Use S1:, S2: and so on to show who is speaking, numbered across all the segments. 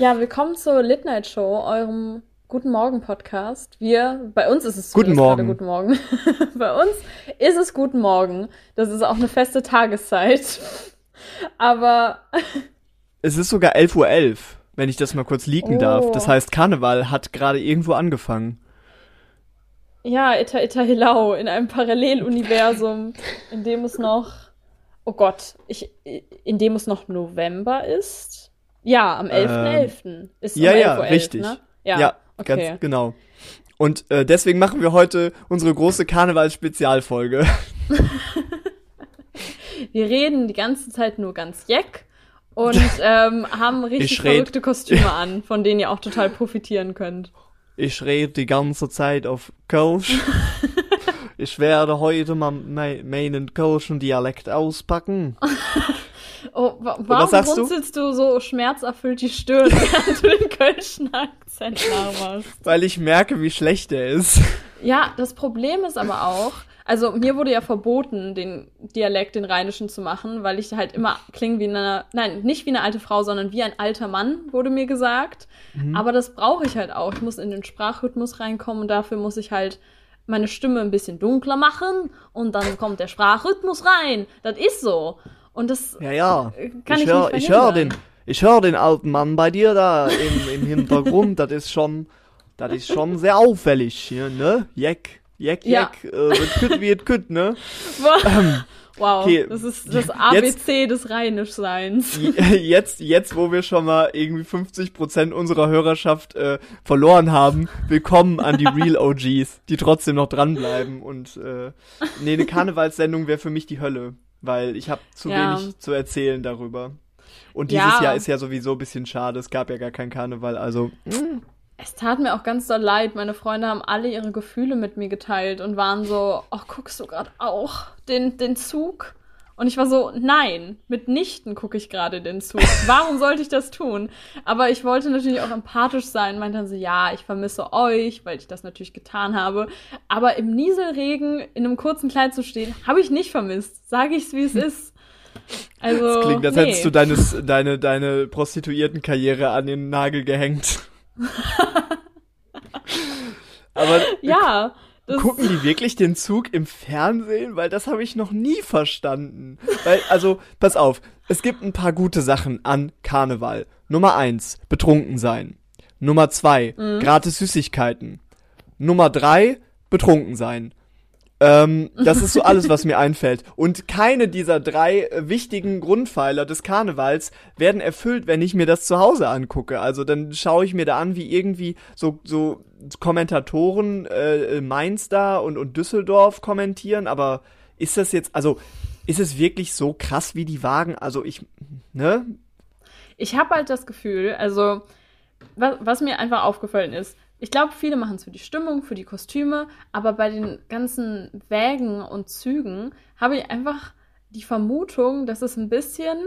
S1: Ja, willkommen zur Night Show, eurem Guten Morgen Podcast. Wir, bei uns ist es
S2: Guten Morgen.
S1: Guten Morgen. bei uns ist es Guten Morgen. Das ist auch eine feste Tageszeit. Aber
S2: Es ist sogar 11.11 Uhr, .11, wenn ich das mal kurz leaken
S1: Oh.
S2: darf. Das heißt, Karneval hat gerade irgendwo angefangen.
S1: ja, Ita Ita Hilau in einem Paralleluniversum, in dem es noch, oh Gott, ich, in dem es noch November ist. Ja, am 11.11. ist
S2: Ähm, ja,
S1: um
S2: ja,
S1: 11.11 Uhr,
S2: richtig.
S1: Ne?
S2: Ja,
S1: Ja, okay.
S2: ganz genau. Und äh, deswegen machen wir heute unsere große Karneval-Spezialfolge.
S1: Wir reden die ganze Zeit nur ganz jeck und ähm, haben richtig verrückte Kostüme an, von denen ihr auch total profitieren könnt.
S2: Ich rede die ganze Zeit auf Kölsch. ich werde heute mal me meinen Kölschen Dialekt auspacken.
S1: Oh, wa warum
S2: sagst du?
S1: runzelst du? so schmerzerfüllt die Stirn, während du den kölschen Akzent nachmachst?
S2: Weil ich merke, wie schlecht er ist.
S1: Ja, das Problem ist aber auch, also mir wurde ja verboten, den Dialekt, den Rheinischen zu machen, weil ich halt immer klinge wie eine, nein, nicht wie eine alte Frau, sondern wie ein alter Mann, wurde mir gesagt. Aber das brauche ich halt auch. Ich muss in den Sprachrhythmus reinkommen und dafür muss ich halt meine Stimme ein bisschen dunkler machen und dann kommt der Sprachrhythmus rein. Das ist so. Und das
S2: Ja, ja.
S1: kann ich,
S2: ich hör,
S1: nicht
S2: ich hör
S1: verhindern.
S2: den, ich hör den alten Mann bei dir da im, im Hintergrund. das ist schon, das ist schon sehr auffällig hier, ne? Jeck, jeck,
S1: Ja.
S2: jeck. Äh, kütt wie es kütt, ne?
S1: Wow,
S2: okay,
S1: das ist das
S2: jetzt-
S1: ABC des Rheinischseins.
S2: Jetzt, jetzt, wo wir schon mal irgendwie 50% unserer Hörerschaft äh, verloren haben, willkommen an die Real OGs, die trotzdem noch dranbleiben. Und äh, nee, eine Karnevalssendung wäre für mich die Hölle, weil ich habe zu
S1: Ja.
S2: wenig zu erzählen darüber. Und dieses
S1: Ja.
S2: Jahr ist ja sowieso ein bisschen schade, es gab ja gar keinen Karneval, also
S1: Es tat mir auch ganz doll leid. Meine Freunde haben alle ihre Gefühle mit mir geteilt und waren so, ach, guckst du gerade auch den, den Zug? Und ich war so, nein, mitnichten gucke ich gerade den Zug. Warum sollte ich das tun? Aber ich wollte natürlich auch empathisch sein, meinte dann so, ja, ich vermisse euch, weil ich das natürlich getan habe. Aber im Nieselregen in einem kurzen Kleid zu stehen, habe ich nicht vermisst. Sage ich's, wie es ist. Also,
S2: das klingt, als
S1: nee.
S2: hättest du deines, deine, deine Prostituiertenkarriere an den Nagel gehängt. Aber
S1: Ja, das,
S2: Gucken die wirklich den Zug im Fernsehen? Weil das habe ich noch nie verstanden. Weil, also, pass auf, es gibt ein paar gute Sachen an Karneval. Nummer eins, betrunken sein. Nummer zwei, gratis Süßigkeiten. Nummer drei, betrunken sein. Ähm, das ist so alles, was mir einfällt. Und keine dieser drei äh, wichtigen Grundpfeiler des Karnevals werden erfüllt, wenn ich mir das zu Hause angucke. Also dann schaue ich mir da an, wie irgendwie so, so Kommentatoren äh, Mainz da und, und Düsseldorf kommentieren. Aber ist das jetzt, also ist es wirklich so krass wie die Wagen? Also ich, ne?
S1: ich habe halt das Gefühl, also was, was mir einfach aufgefallen ist, ich glaube, viele machen es für die Stimmung, für die Kostüme, aber bei den ganzen Wägen und Zügen habe ich einfach die Vermutung, dass es ein bisschen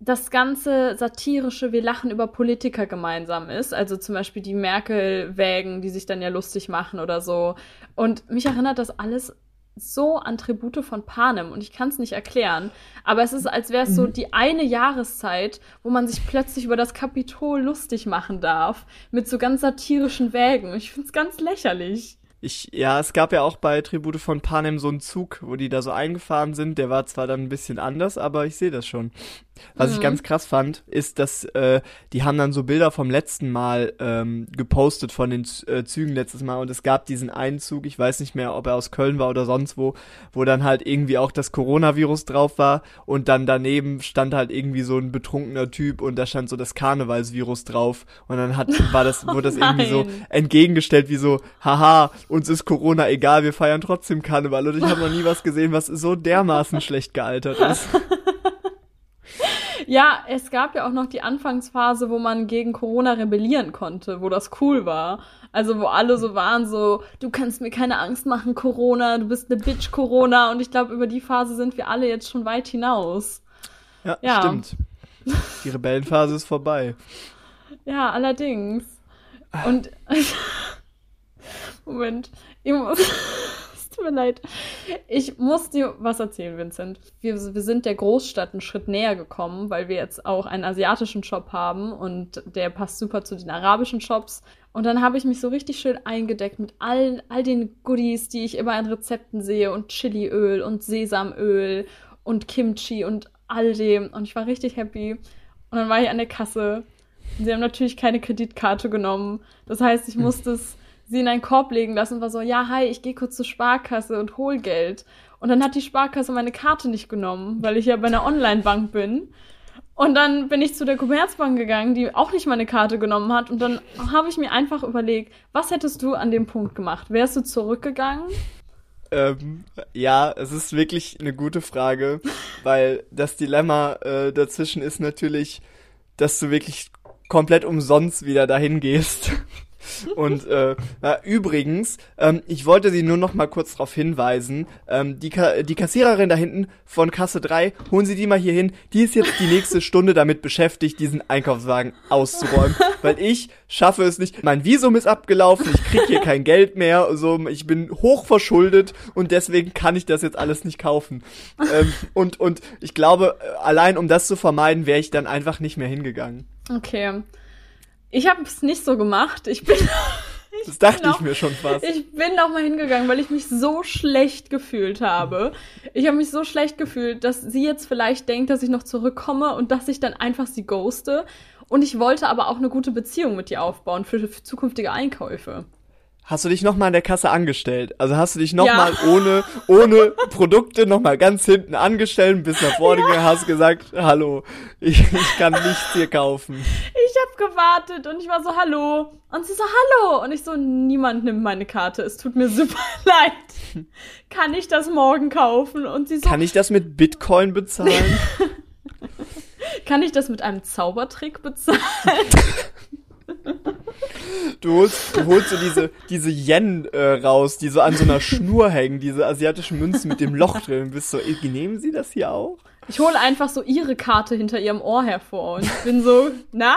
S1: das ganze satirische, wir lachen über Politiker gemeinsam ist. Also zum Beispiel die Merkel-Wägen, die sich dann ja lustig machen oder so. Und mich erinnert das alles so an Tribute von Panem und ich kann es nicht erklären. Aber es ist, als wäre es so die eine Jahreszeit, wo man sich plötzlich über das Kapitol lustig machen darf. Mit so ganz satirischen Wägen. Ich finde es ganz lächerlich.
S2: Ich, ja, es gab ja auch bei Tribute von Panem so einen Zug, wo die da so eingefahren sind. Der war zwar dann ein bisschen anders, aber ich sehe das schon. Was ich ganz krass fand, ist, dass äh, die haben dann so Bilder vom letzten Mal ähm, gepostet von den Z äh, Zügen letztes Mal und es gab diesen einen Zug, ich weiß nicht mehr, ob er aus Köln war oder sonst wo, wo dann halt irgendwie auch das Coronavirus drauf war und dann daneben stand halt irgendwie so ein betrunkener Typ und da stand so das Karnevalsvirus drauf und dann hat war das wurde das irgendwie so entgegengestellt wie so haha uns ist Corona egal wir feiern trotzdem Karneval. Und ich habe noch nie was gesehen was so dermaßen schlecht gealtert ist
S1: Ja, es gab ja auch noch die Anfangsphase, wo man gegen Corona rebellieren konnte, wo das cool war. Also wo alle so waren, so, du kannst mir keine Angst machen, Corona, du bist eine Bitch, Corona. Und ich glaube, über die Phase sind wir alle jetzt schon weit hinaus.
S2: ja,
S1: Ja.
S2: stimmt die Rebellenphase ist vorbei
S1: Ja, allerdings. Und Moment, ich muss. Tut mir leid. Ich muss dir was erzählen, Vincent. Wir, wir sind der Großstadt einen Schritt näher gekommen, weil wir jetzt auch einen asiatischen Shop haben und der passt super zu den arabischen Shops. Und dann habe ich mich so richtig schön eingedeckt mit all, all den Goodies, die ich immer in Rezepten sehe und Chiliöl und Sesamöl und Kimchi und all dem. Und ich war richtig happy. Und dann war ich an der Kasse. Und sie haben natürlich keine Kreditkarte genommen. Das heißt, ich musste es sie in einen Korb legen lassen und war so, ja, hi, ich gehe kurz zur Sparkasse und hol Geld. Und dann hat die Sparkasse meine Karte nicht genommen, weil ich ja bei einer Online-Bank bin. Und dann bin ich zu der Commerzbank gegangen, die auch nicht meine Karte genommen hat. Und dann habe ich mir einfach überlegt, was hättest du an dem Punkt gemacht? Wärst du zurückgegangen?
S2: Ähm, ja, es ist wirklich eine gute Frage, weil das Dilemma äh, dazwischen ist natürlich, dass du wirklich komplett umsonst wieder dahin gehst und äh, na, übrigens, ähm, ich wollte Sie nur noch mal kurz darauf hinweisen, ähm, die, Ka die Kassiererin da hinten von Kasse 3, holen Sie die mal hier hin, die ist jetzt die nächste Stunde damit beschäftigt, diesen Einkaufswagen auszuräumen, weil ich schaffe es nicht. Mein Visum ist abgelaufen, ich krieg hier kein Geld mehr, so, ich bin hoch verschuldet und deswegen kann ich das jetzt alles nicht kaufen. Ähm, und, und ich glaube, allein um das zu vermeiden, wäre ich dann einfach nicht mehr hingegangen.
S1: Okay. Ich habe es nicht so gemacht. Ich bin.
S2: das dachte ich mir schon fast.
S1: Ich bin auch mal hingegangen, weil ich mich so schlecht gefühlt habe. Ich habe mich so schlecht gefühlt, dass sie jetzt vielleicht denkt, dass ich noch zurückkomme und dass ich dann einfach sie ghoste. Und ich wollte aber auch eine gute Beziehung mit ihr aufbauen für zukünftige Einkäufe.
S2: Hast du dich nochmal an der Kasse angestellt? Also hast du dich nochmal ja. ohne, ohne Produkte nochmal ganz hinten angestellt, bis nach vorne ja. hast gesagt, hallo, ich, ich kann nichts hier kaufen.
S1: Ich habe gewartet und ich war so, hallo. Und sie so, hallo. Und ich so, niemand nimmt meine Karte. Es tut mir super leid. Kann ich das morgen kaufen? Und sie so,
S2: kann ich das mit Bitcoin bezahlen?
S1: kann ich das mit einem Zaubertrick bezahlen?
S2: Du holst, du holst so diese, diese Yen äh, raus, die so an so einer Schnur hängen, diese asiatischen Münzen mit dem Loch drin. Bist so, nehmen Sie das hier auch?
S1: Ich hole einfach so ihre Karte hinter ihrem Ohr hervor und bin so, na,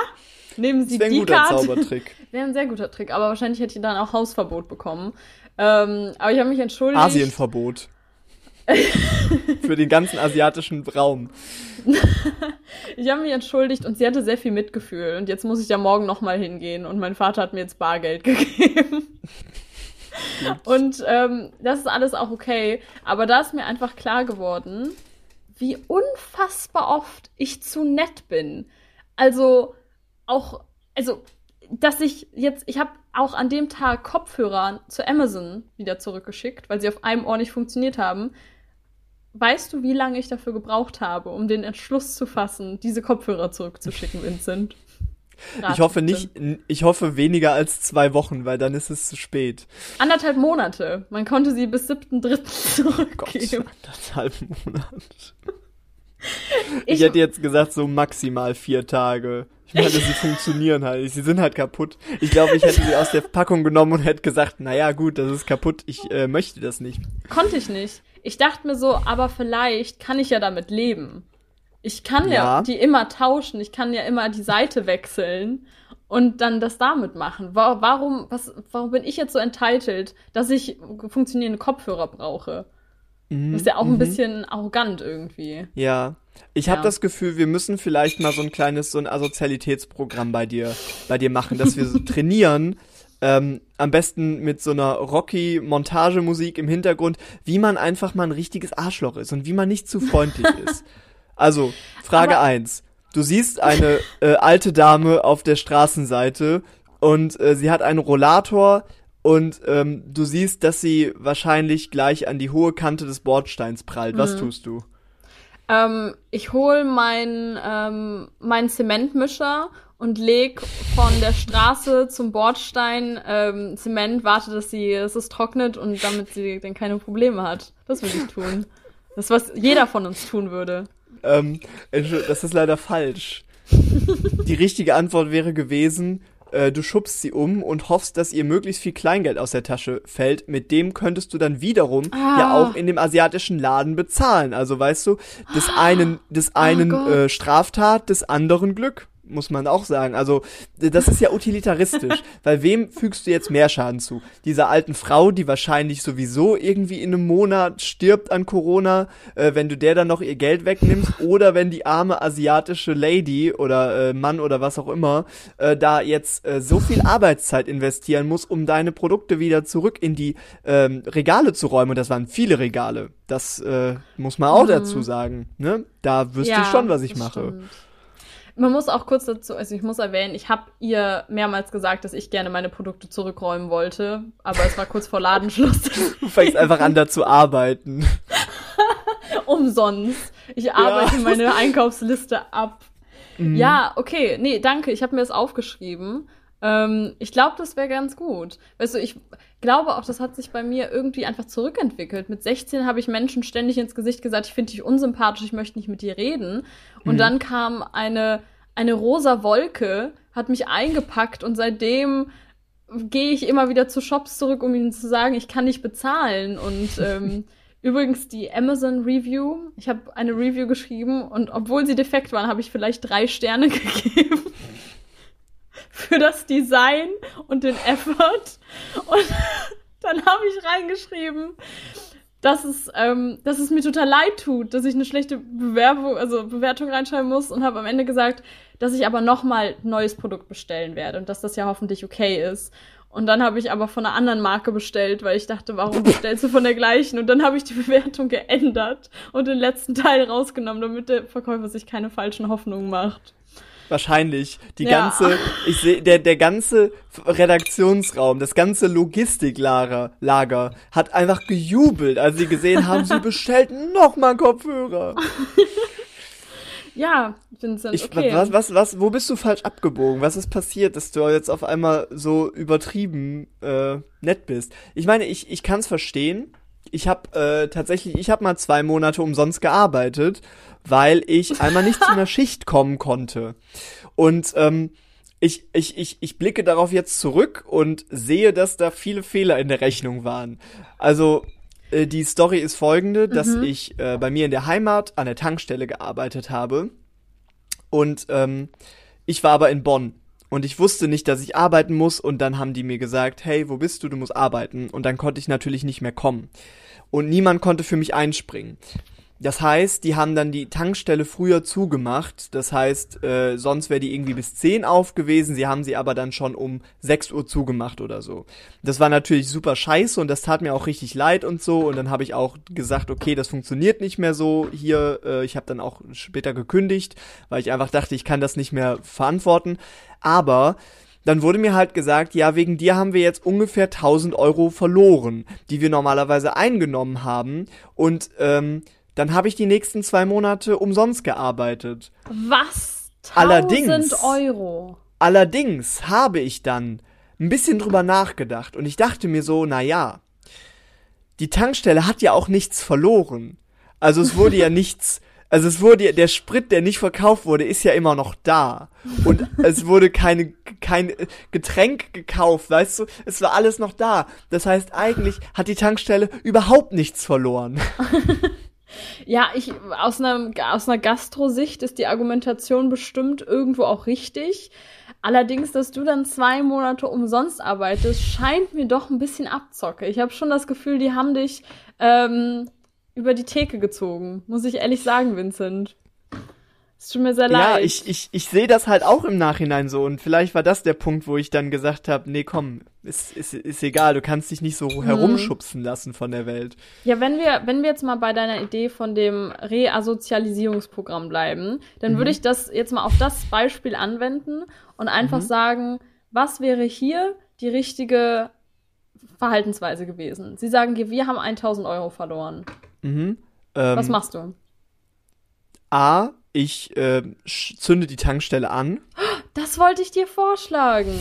S1: nehmen Sie das die ein guter Karte. Zaubertrick. Wäre ein sehr guter Trick, aber wahrscheinlich hätte ich dann auch Hausverbot bekommen. Ähm, aber ich habe mich entschuldigt.
S2: Asienverbot. Für den ganzen asiatischen Raum.
S1: ich habe mich entschuldigt und sie hatte sehr viel Mitgefühl. Und jetzt muss ich ja morgen nochmal hingehen und mein Vater hat mir jetzt Bargeld gegeben. und ähm, das ist alles auch okay. Aber da ist mir einfach klar geworden, wie unfassbar oft ich zu nett bin. Also auch, also, dass ich jetzt, ich habe auch an dem Tag Kopfhörer zu Amazon wieder zurückgeschickt, weil sie auf einem Ohr nicht funktioniert haben. Weißt du, wie lange ich dafür gebraucht habe, um den Entschluss zu fassen, diese Kopfhörer zurückzuschicken, Vincent?
S2: ich hoffe nicht, ich hoffe weniger als zwei Wochen, weil dann ist es zu spät.
S1: Anderthalb Monate. Man konnte sie bis 7.3. zurückgeben. Gott,
S2: anderthalb Monate. Ich, ich hätte jetzt gesagt, so maximal vier Tage. Ich meine, sie funktionieren halt. Sie sind halt kaputt. Ich glaube, ich hätte sie aus der Packung genommen und hätte gesagt, naja, gut, das ist kaputt. Ich äh, möchte das nicht.
S1: Konnte ich nicht. Ich dachte mir so, aber vielleicht kann ich ja damit leben. Ich kann ja, ja die immer tauschen. Ich kann ja immer die Seite wechseln und dann das damit machen. Warum, was, warum bin ich jetzt so entitled, dass ich funktionierende Kopfhörer brauche? Mhm, das ist ja auch ein mhm. bisschen arrogant irgendwie.
S2: Ja. Ich habe das Gefühl, wir müssen vielleicht mal so ein kleines, so ein Asozialitätsprogramm bei dir, bei dir machen, dass wir so trainieren, ähm, am besten mit so einer rocky Montagemusik im Hintergrund, wie man einfach mal ein richtiges Arschloch ist und wie man nicht zu freundlich ist. Also, Frage eins: Du siehst eine äh, alte Dame auf der Straßenseite und äh, sie hat einen Rollator und ähm, du siehst, dass sie wahrscheinlich gleich an die hohe Kante des Bordsteins prallt. Mhm. Was tust du?
S1: Ähm, ich hole meinen ähm, mein Zementmischer und leg von der Straße zum Bordstein ähm, Zement, warte, dass sie, dass es trocknet und damit sie dann keine Probleme hat. Das würde ich tun. Das ist, was jeder von uns tun würde.
S2: Ähm, das ist leider falsch. Die richtige Antwort wäre gewesen, äh, du schubst sie um und hoffst, dass ihr möglichst viel Kleingeld aus der Tasche fällt. Mit dem könntest du dann wiederum ah. ja auch in dem asiatischen Laden bezahlen. Also weißt du, des einen, des oh einen oh äh, Straftat, des anderen Glück. Muss man auch sagen. Also, das ist ja utilitaristisch, weil wem fügst du jetzt mehr Schaden zu? Dieser alten Frau, die wahrscheinlich sowieso irgendwie in einem Monat stirbt an Corona, äh, wenn du der dann noch ihr Geld wegnimmst, oder wenn die arme asiatische Lady oder äh, Mann oder was auch immer äh, da jetzt äh, so viel Arbeitszeit investieren muss, um deine Produkte wieder zurück in die ähm, Regale zu räumen. Und das waren viele Regale. Das äh, muss man auch mhm. dazu sagen. Ne? Da wüsste ja, ich schon, was ich mache. Stimmt.
S1: Man muss auch kurz dazu, also ich muss erwähnen, ich habe ihr mehrmals gesagt, dass ich gerne meine Produkte zurückräumen wollte, aber es war kurz vor Ladenschluss.
S2: Du fängst einfach an, da zu arbeiten.
S1: Umsonst. Ich arbeite ja. meine Einkaufsliste ab. Mhm. Ja, okay, nee, danke, ich habe mir das aufgeschrieben. Ähm, ich glaube, das wäre ganz gut. Weißt du, ich glaube auch, das hat sich bei mir irgendwie einfach zurückentwickelt. Mit 16 habe ich Menschen ständig ins Gesicht gesagt, ich finde dich unsympathisch, ich möchte nicht mit dir reden. Und mhm. dann kam eine, eine rosa Wolke, hat mich eingepackt und seitdem gehe ich immer wieder zu Shops zurück, um ihnen zu sagen, ich kann nicht bezahlen. Und ähm, übrigens die Amazon Review, ich habe eine Review geschrieben und obwohl sie defekt waren, habe ich vielleicht drei Sterne gegeben für das Design und den Effort. Und dann habe ich reingeschrieben, dass es, ähm, dass es mir total leid tut, dass ich eine schlechte Bewerbung, also Bewertung reinschreiben muss und habe am Ende gesagt, dass ich aber nochmal ein neues Produkt bestellen werde und dass das ja hoffentlich okay ist. Und dann habe ich aber von einer anderen Marke bestellt, weil ich dachte, warum bestellst du von der gleichen? Und dann habe ich die Bewertung geändert und den letzten Teil rausgenommen, damit der Verkäufer sich keine falschen Hoffnungen macht.
S2: Wahrscheinlich. Die ja. ganze, ich sehe, der, der ganze Redaktionsraum, das ganze Logistiklager Lager hat einfach gejubelt, als sie gesehen haben, sie bestellt nochmal Kopfhörer.
S1: ja, Vincent, ich, okay.
S2: Was, was, was, wo bist du falsch abgebogen? Was ist passiert, dass du jetzt auf einmal so übertrieben äh, nett bist? Ich meine, ich, ich kann es verstehen. Ich habe äh, tatsächlich, ich habe mal zwei Monate umsonst gearbeitet weil ich einmal nicht zu einer Schicht kommen konnte. Und ähm, ich, ich, ich, ich blicke darauf jetzt zurück und sehe, dass da viele Fehler in der Rechnung waren. Also äh, die Story ist folgende, dass mhm. ich äh, bei mir in der Heimat an der Tankstelle gearbeitet habe. Und ähm, ich war aber in Bonn. Und ich wusste nicht, dass ich arbeiten muss. Und dann haben die mir gesagt, hey, wo bist du? Du musst arbeiten. Und dann konnte ich natürlich nicht mehr kommen. Und niemand konnte für mich einspringen. Das heißt, die haben dann die Tankstelle früher zugemacht. Das heißt, äh, sonst wäre die irgendwie bis 10 auf gewesen. Sie haben sie aber dann schon um 6 Uhr zugemacht oder so. Das war natürlich super scheiße und das tat mir auch richtig leid und so. Und dann habe ich auch gesagt, okay, das funktioniert nicht mehr so hier. Äh, ich habe dann auch später gekündigt, weil ich einfach dachte, ich kann das nicht mehr verantworten. Aber dann wurde mir halt gesagt, ja, wegen dir haben wir jetzt ungefähr 1000 Euro verloren, die wir normalerweise eingenommen haben. Und ähm, dann habe ich die nächsten zwei Monate umsonst gearbeitet.
S1: Was? 1000 allerdings, Euro.
S2: Allerdings habe ich dann ein bisschen drüber nachgedacht und ich dachte mir so, na ja, die Tankstelle hat ja auch nichts verloren. Also es wurde ja nichts, also es wurde ja, der Sprit, der nicht verkauft wurde, ist ja immer noch da. Und es wurde keine, kein Getränk gekauft, weißt du? Es war alles noch da. Das heißt, eigentlich hat die Tankstelle überhaupt nichts verloren.
S1: Ja, ich aus einer aus einer Gastrosicht ist die Argumentation bestimmt irgendwo auch richtig. Allerdings, dass du dann zwei Monate umsonst arbeitest, scheint mir doch ein bisschen abzocke. Ich habe schon das Gefühl, die haben dich ähm, über die Theke gezogen. Muss ich ehrlich sagen, Vincent. Es tut mir sehr leid.
S2: Ja, ich, ich, ich sehe das halt auch im Nachhinein so. Und vielleicht war das der Punkt, wo ich dann gesagt habe, nee, komm, ist, ist, ist egal, du kannst dich nicht so mhm. herumschubsen lassen von der Welt.
S1: Ja, wenn wir, wenn wir jetzt mal bei deiner Idee von dem Reasozialisierungsprogramm bleiben, dann mhm. würde ich das jetzt mal auf das Beispiel anwenden und einfach mhm. sagen, was wäre hier die richtige Verhaltensweise gewesen? Sie sagen dir, wir haben 1000 Euro verloren.
S2: Mhm.
S1: Ähm, was machst du?
S2: A, ich äh, zünde die Tankstelle an.
S1: Das wollte ich dir vorschlagen.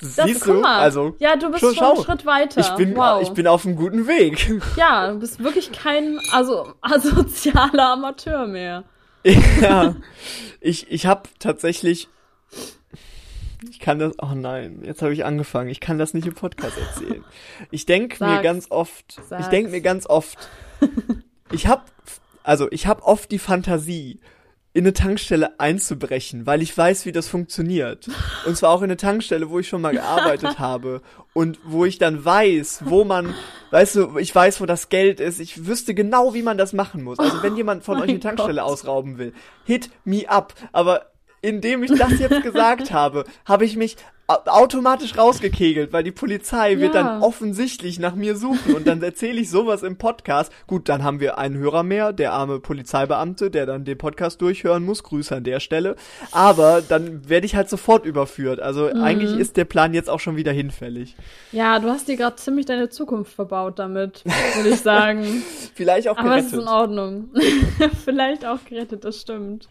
S2: Siehst das, du? Also,
S1: ja, du bist schon, schon einen Schritt weiter.
S2: Ich bin, wow. ich bin auf einem guten Weg.
S1: Ja, du bist wirklich kein also, asozialer Amateur mehr.
S2: Ja, ich, ich habe tatsächlich, ich kann das, oh nein, jetzt habe ich angefangen, ich kann das nicht im Podcast erzählen. Ich denke mir ganz oft, Sag's. ich denke mir ganz oft, ich habe, also ich habe oft die Fantasie, in eine Tankstelle einzubrechen, weil ich weiß, wie das funktioniert. Und zwar auch in eine Tankstelle, wo ich schon mal gearbeitet habe und wo ich dann weiß, wo man, weißt du, ich weiß, wo das Geld ist. Ich wüsste genau, wie man das machen muss. Also wenn jemand von
S1: Oh
S2: euch eine Tankstelle
S1: Gott.
S2: ausrauben will, hit me up. Aber indem ich das jetzt gesagt habe, habe ich mich automatisch rausgekegelt, weil die Polizei wird
S1: Ja.
S2: dann offensichtlich nach mir suchen und dann erzähle ich sowas im Podcast. Gut, dann haben wir einen Hörer mehr, der arme Polizeibeamte, der dann den Podcast durchhören muss. Grüße an der Stelle. Aber dann werde ich halt sofort überführt. Also
S1: Mhm.
S2: eigentlich ist der Plan jetzt auch schon wieder hinfällig.
S1: Ja, du hast dir gerade ziemlich deine Zukunft verbaut damit, würde ich sagen.
S2: Vielleicht auch
S1: Aber es ist in
S2: gerettet.
S1: Ordnung. Vielleicht auch gerettet, das stimmt.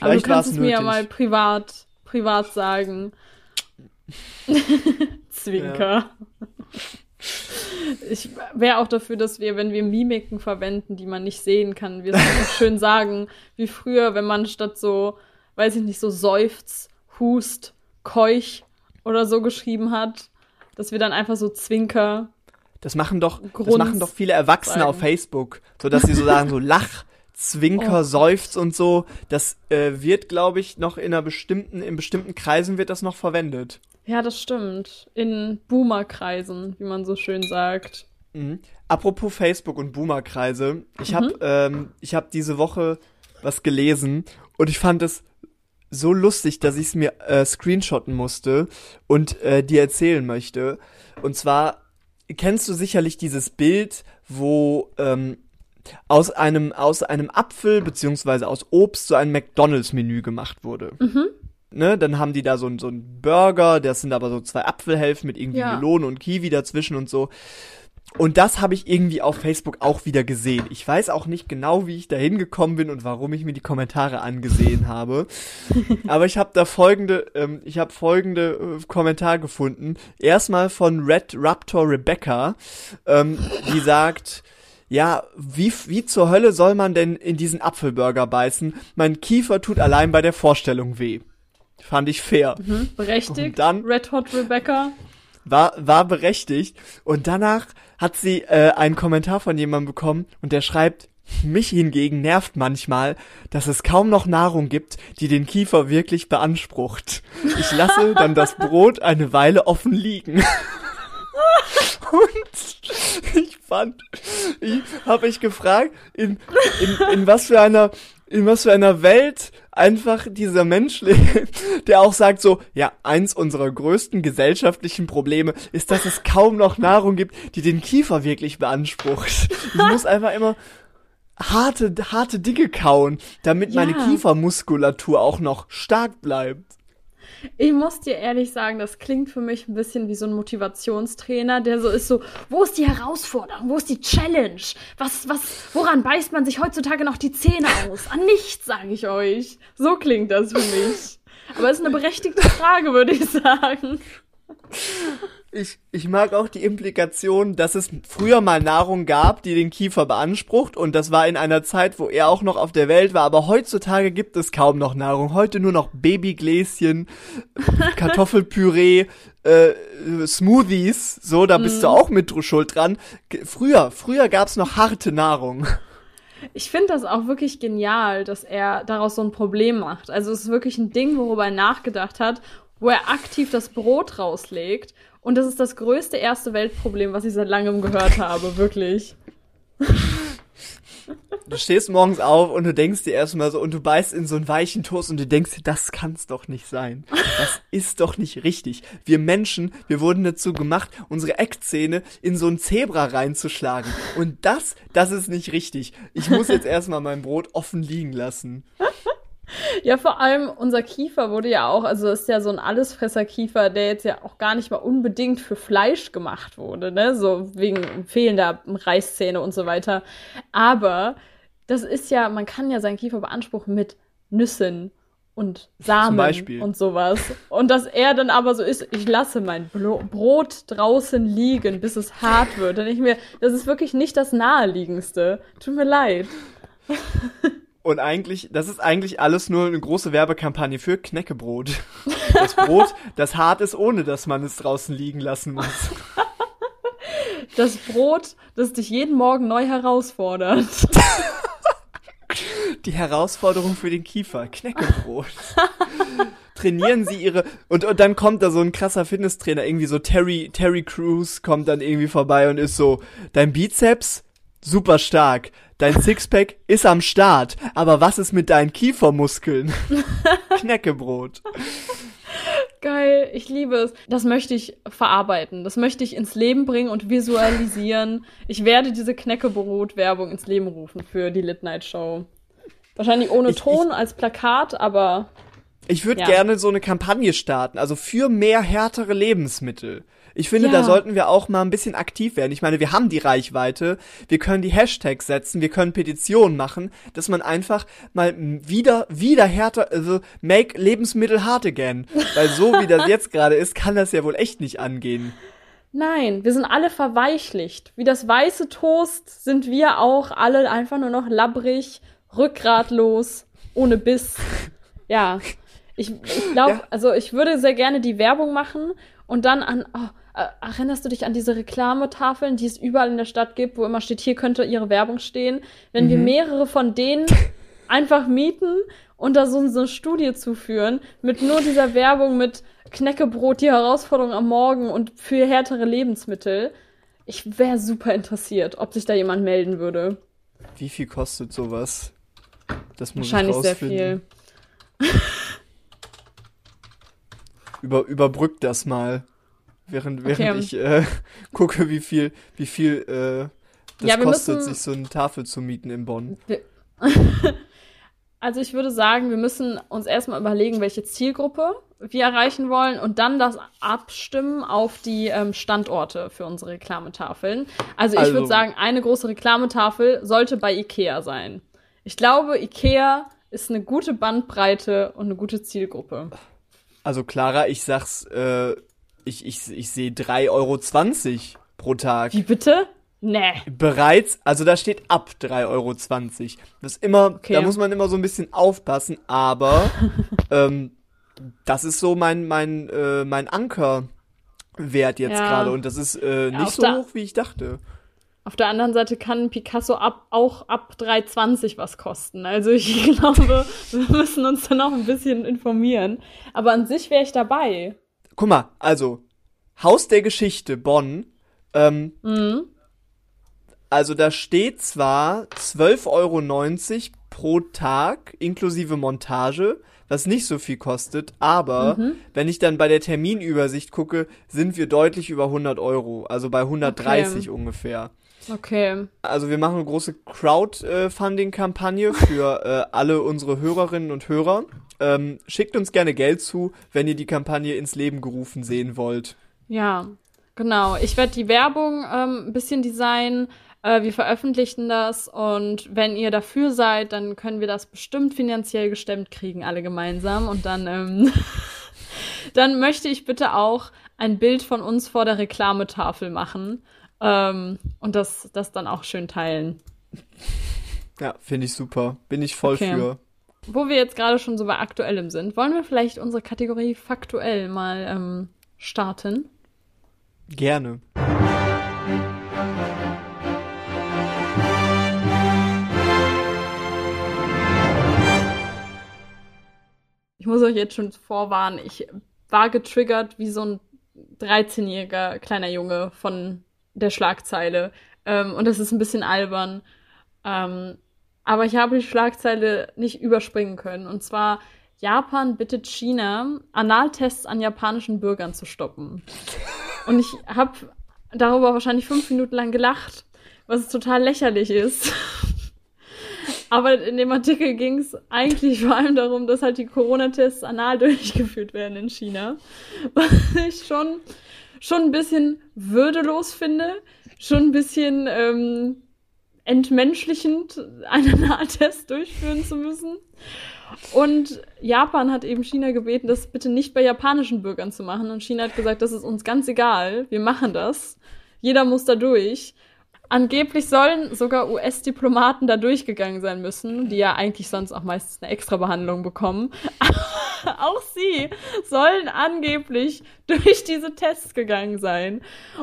S1: Aber du
S2: Vielleicht
S1: kannst es mir ja mal privat, privat sagen. Zwinker. Ich wäre auch dafür, dass wir, wenn wir Mimiken verwenden, die man nicht sehen kann, wir schön sagen, wie früher, wenn man statt so, weiß ich nicht, so seufz, hust, keuch oder so geschrieben hat, dass wir dann einfach so Zwinker
S2: Das machen doch, das machen doch viele Erwachsene
S1: sagen.
S2: auf Facebook, so dass sie so sagen so Lach, Zwinker,
S1: Oh.
S2: Seufz und so. Das äh, wird, glaube ich, noch in einer bestimmten, in bestimmten Kreisen wird das noch verwendet.
S1: Ja, das stimmt. In Boomerkreisen, wie man so schön sagt.
S2: Mhm. Apropos Facebook und Boomerkreise, ich
S1: Mhm.
S2: habe ähm, ich habe diese Woche was gelesen und ich fand es so lustig, dass ich es mir äh, screenshotten musste und äh, dir erzählen möchte. Und zwar kennst du sicherlich dieses Bild, wo ähm, aus einem aus einem Apfel beziehungsweise aus Obst so ein McDonald's-Menü gemacht wurde. Ne, dann haben die da so ein so ein Burger, das sind aber so zwei Apfelhälften mit irgendwie
S1: Ja.
S2: Melone und Kiwi dazwischen und so. Und das habe ich irgendwie auf Facebook auch wieder gesehen. Ich weiß auch nicht genau, wie ich da hingekommen bin und warum ich mir die Kommentare angesehen habe. Aber ich habe da folgende, ähm, ich habe folgende äh, Kommentar gefunden. Erstmal von Red Raptor Rebecca, ähm, die sagt, ja, wie, wie zur Hölle soll man denn in diesen Apfelburger beißen? Mein Kiefer tut allein bei der Vorstellung weh. Fand ich fair.
S1: Hm? Berechtigt.
S2: Und dann-
S1: Red Hot Rebecca.
S2: war, war berechtigt. Und danach hat sie äh, einen Kommentar von jemandem bekommen und der schreibt, mich hingegen nervt manchmal, dass es kaum noch Nahrung gibt, die den Kiefer wirklich beansprucht. Ich lasse dann das Brot eine Weile offen liegen. Und ich fand, ich habe ich gefragt, in, in, in was für einer, in was für einer Welt einfach dieser Mensch lebt, der auch sagt so, ja, eins unserer größten gesellschaftlichen Probleme ist, dass es kaum noch Nahrung gibt, die den Kiefer wirklich beansprucht. Ich muss einfach immer harte, harte Dinge kauen, damit meine
S1: Ja.
S2: Kiefermuskulatur auch noch stark bleibt.
S1: Ich muss dir ehrlich sagen, das klingt für mich ein bisschen wie so ein Motivationstrainer, der so ist so, wo ist die Herausforderung? Wo ist die Challenge? Was, was, woran beißt man sich heutzutage noch die Zähne aus? An nichts, sage ich euch. So klingt das für mich. Aber es ist eine berechtigte Frage, würde ich sagen.
S2: Ich, ich mag auch die Implikation, dass es früher mal Nahrung gab, die den Kiefer beansprucht und das war in einer Zeit, wo er auch noch auf der Welt war, aber heutzutage gibt es kaum noch Nahrung. Heute nur noch Babygläschen, Kartoffelpüree, äh, Smoothies, so, da bist du auch mit schuld dran. Früher, früher gab's noch harte Nahrung.
S1: Ich finde das auch wirklich genial, dass er daraus so ein Problem macht. Also es ist wirklich ein Ding, worüber er nachgedacht hat, wo er aktiv das Brot rauslegt. Und das ist das größte erste Weltproblem, was ich seit langem gehört habe, wirklich.
S2: Du stehst morgens auf und du denkst dir erstmal so, und du beißt in so einen weichen Toast und du denkst dir, das kann's doch nicht sein. Das ist doch nicht richtig. Wir Menschen, wir wurden dazu gemacht, unsere Eckzähne in so ein Zebra reinzuschlagen. Und das, das ist nicht richtig. Ich muss jetzt erstmal mein Brot offen liegen lassen.
S1: Ja, vor allem unser Kiefer wurde ja auch, also ist ja so ein Allesfresser-Kiefer, der jetzt ja auch gar nicht mal unbedingt für Fleisch gemacht wurde, ne? So wegen fehlender Reißzähne und so weiter. Aber das ist ja, man kann ja seinen Kiefer beanspruchen mit Nüssen und Samen und sowas. Und dass er dann aber so ist, ich lasse mein Blo Brot draußen liegen, bis es hart wird. Denke ich mir, das ist wirklich nicht das Naheliegendste. Tut mir leid.
S2: Und eigentlich, das ist eigentlich alles nur eine große Werbekampagne für Knäckebrot. Das Brot, das hart ist, ohne dass man es draußen liegen lassen muss.
S1: Das Brot, das dich jeden Morgen neu herausfordert.
S2: Die Herausforderung für den Kiefer. Knäckebrot. Trainieren sie ihre. Und, und dann kommt da so ein krasser Fitnesstrainer, irgendwie so Terry, Terry Crews kommt dann irgendwie vorbei und ist so, dein Bizeps, super stark. Dein Sixpack ist am Start. Aber was ist mit deinen Kiefermuskeln? Knäckebrot.
S1: Geil, ich liebe es. Das möchte ich verarbeiten. Das möchte ich ins Leben bringen und visualisieren. Ich werde diese Knäckebrot-Werbung ins Leben rufen für die Lit Night Show. Wahrscheinlich ohne
S2: Ich-
S1: Ton als Plakat, aber
S2: Ich würde
S1: Ja.
S2: gerne so eine Kampagne starten, also für mehr härtere Lebensmittel. Ich finde,
S1: Ja.
S2: da sollten wir auch mal ein bisschen aktiv werden. Ich meine, wir haben die Reichweite, wir können die Hashtags setzen, wir können Petitionen machen, dass man einfach mal wieder, wieder härter, also make Lebensmittel hard again. Weil so wie das jetzt gerade ist, kann das ja wohl echt nicht angehen.
S1: nein, wir sind alle verweichlicht. Wie das weiße Toast sind wir auch alle einfach nur noch labbrig, rückgratlos, ohne Biss. Ja, ich, ich glaube,
S2: Ja.
S1: also ich würde sehr gerne die Werbung machen und dann an, oh, erinnerst du dich an diese Reklametafeln, die es überall in der Stadt gibt, wo immer steht, hier könnte ihre Werbung stehen? Wenn wir mehrere von denen einfach mieten und da so, so eine Studie zuführen, mit nur dieser Werbung mit Knäckebrot, die Herausforderung am Morgen und für härtere Lebensmittel. Ich wäre super interessiert, ob sich da jemand melden würde.
S2: Wie viel kostet sowas? Das muss
S1: Wahrscheinlich
S2: ich
S1: sehr
S2: rausfinden.
S1: viel.
S2: Über, überbrückt das mal. Während, während
S1: Okay.
S2: ich äh, gucke, wie viel, wie viel äh, das
S1: Ja,
S2: kostet,
S1: müssen-
S2: sich so eine Tafel zu mieten in Bonn.
S1: Also ich würde sagen, wir müssen uns erstmal überlegen, welche Zielgruppe wir erreichen wollen und dann das abstimmen auf die ähm, Standorte für unsere Reklametafeln. Also ich
S2: Also-
S1: würde sagen, eine große Reklametafel sollte bei Ikea sein. Ich glaube, Ikea ist eine gute Bandbreite und eine gute Zielgruppe.
S2: Also Clara, ich sag's, äh, ich, ich, ich sehe 3,20 Euro pro Tag.
S1: Wie bitte? Nee.
S2: Bereits, also da steht ab 3,20 Euro. Das immer,
S1: Okay.
S2: da muss man immer so ein bisschen aufpassen, aber ähm, das ist so mein, mein, äh, mein Ankerwert jetzt
S1: Ja.
S2: gerade und das ist äh,
S1: Ja,
S2: nicht
S1: auf
S2: so hoch, wie ich dachte.
S1: Auf der anderen Seite kann Picasso ab, auch ab 3,20 was kosten. Also ich glaube, wir müssen uns da noch ein bisschen informieren. Aber an sich wäre ich dabei.
S2: Guck mal, also Haus der Geschichte Bonn, ähm,
S1: Mhm.
S2: also da steht zwar 12,90 Euro pro Tag inklusive Montage, was nicht so viel kostet, aber
S1: Mhm.
S2: wenn ich dann bei der Terminübersicht gucke, sind wir deutlich über 100 Euro, also bei 130 ungefähr.
S1: Okay.
S2: Also wir machen eine große Crowdfunding-Kampagne für äh, alle unsere Hörerinnen und Hörer. Ähm, schickt uns gerne Geld zu, wenn ihr die Kampagne ins Leben gerufen sehen wollt.
S1: Ja, genau. Ich werde die Werbung ähm, ein bisschen designen. Äh, wir veröffentlichen das und wenn ihr dafür seid, dann können wir das bestimmt finanziell gestemmt kriegen, alle gemeinsam. Und dann, ähm, dann möchte ich bitte auch ein Bild von uns vor der Reklametafel machen ähm, und das, das dann auch schön teilen.
S2: Ja, finde ich super. Bin ich voll
S1: Okay.
S2: für.
S1: Wo wir jetzt gerade schon so bei Aktuellem sind, wollen wir vielleicht unsere Kategorie Faktuell mal ähm, starten?
S2: Gerne.
S1: Ich muss euch jetzt schon vorwarnen, ich war getriggert wie so ein 13-jähriger kleiner Junge von der Schlagzeile. Ähm, und das ist ein bisschen albern. Ähm, aber ich habe die Schlagzeile nicht überspringen können. Und zwar, Japan bittet China, Analtests an japanischen Bürgern zu stoppen. Und ich habe darüber wahrscheinlich fünf Minuten lang gelacht, was total lächerlich ist. Aber in dem Artikel ging es eigentlich vor allem darum, dass halt die Corona-Tests anal durchgeführt werden in China. Was ich schon, schon ein bisschen würdelos finde. Schon ein bisschen ähm, entmenschlichend, einen Analtest durchführen zu müssen. Und Japan hat eben China gebeten, das bitte nicht bei japanischen Bürgern zu machen. Und China hat gesagt, das ist uns ganz egal, wir machen das. Jeder muss da durch. Angeblich sollen sogar US-Diplomaten da durchgegangen sein müssen, die ja eigentlich sonst auch meistens eine Extrabehandlung bekommen. auch sie sollen angeblich durch diese Tests gegangen sein.